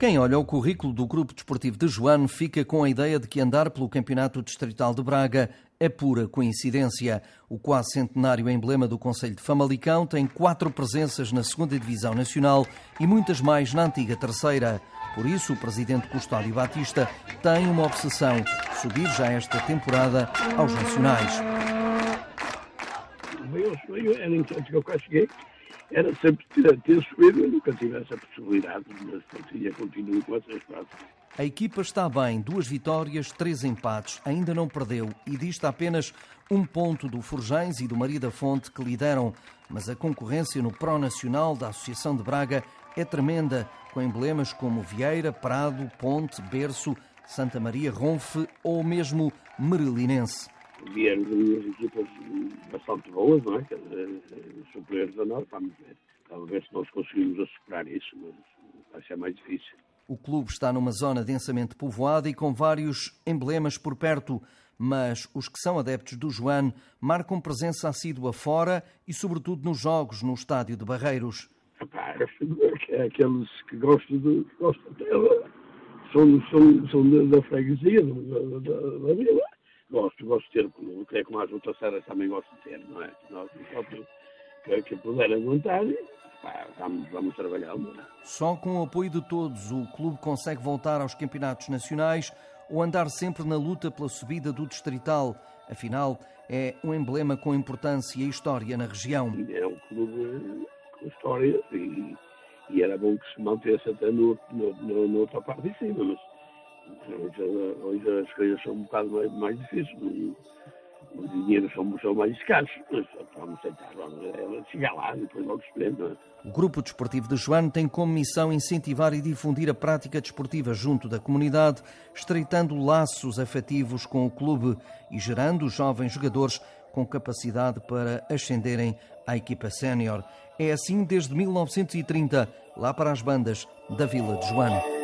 Quem olha o currículo do Grupo Desportivo de Joano fica com a ideia de que andar pelo Campeonato Distrital de Braga é pura coincidência. O quase centenário emblema do Conselho de Famalicão tem quatro presenças na segunda Divisão Nacional e muitas mais na antiga terceira. Por isso, o presidente Custódio Batista tem uma obsessão: subir já esta temporada aos Nacionais. Sonho era, enquanto que eu cá cheguei, era sempre ter, subido e nunca tive essa possibilidade, mas assim, continuo com essa esperança. A equipa está bem, duas vitórias, três empates, ainda não perdeu e dista apenas um ponto do Forjães e do Maria da Fonte que lideram, mas a concorrência no Pro Nacional da Associação de Braga é tremenda, com emblemas como Vieira, Prado, Ponte, Berço, Santa Maria, Ronfe ou mesmo Merilinense. Vieram duas equipas bastante boas, não é? Vamos ver. Vamos ver se nós conseguimos superar isso, mas vai ser mais difícil. O clube está numa zona densamente povoada e com vários emblemas por perto, mas os que são adeptos do Joano marcam presença assídua fora e, sobretudo, nos jogos no estádio de Barreiros. Epá, é aqueles que gostam, de, gostam dela, são, são, são da, freguesia, da, da, da vila. Gosto, gosto de ter, o que é as outras séries também gosto de ter, não é? Nós, que, que puder aguentar, vamos, vamos trabalhar. Só com o apoio de todos o clube consegue voltar aos campeonatos nacionais ou andar sempre na luta pela subida do distrital. Afinal, é um emblema com importância e história na região. É um clube com história e, e era bom que se mantesse até no, no, no, na outra parte de cima, mas hoje, hoje as coisas são um bocado mais, mais difíceis os dinheiros são, são mais escassos, mas vamos tentar, vamos chegar lá, depois logo se vê, O Grupo Desportivo de Joano tem como missão incentivar e difundir a prática desportiva junto da comunidade, estreitando laços afetivos com o clube e gerando jovens jogadores com capacidade para ascenderem à equipa sénior. É assim desde 1930, lá para as bandas da Vila de Joano.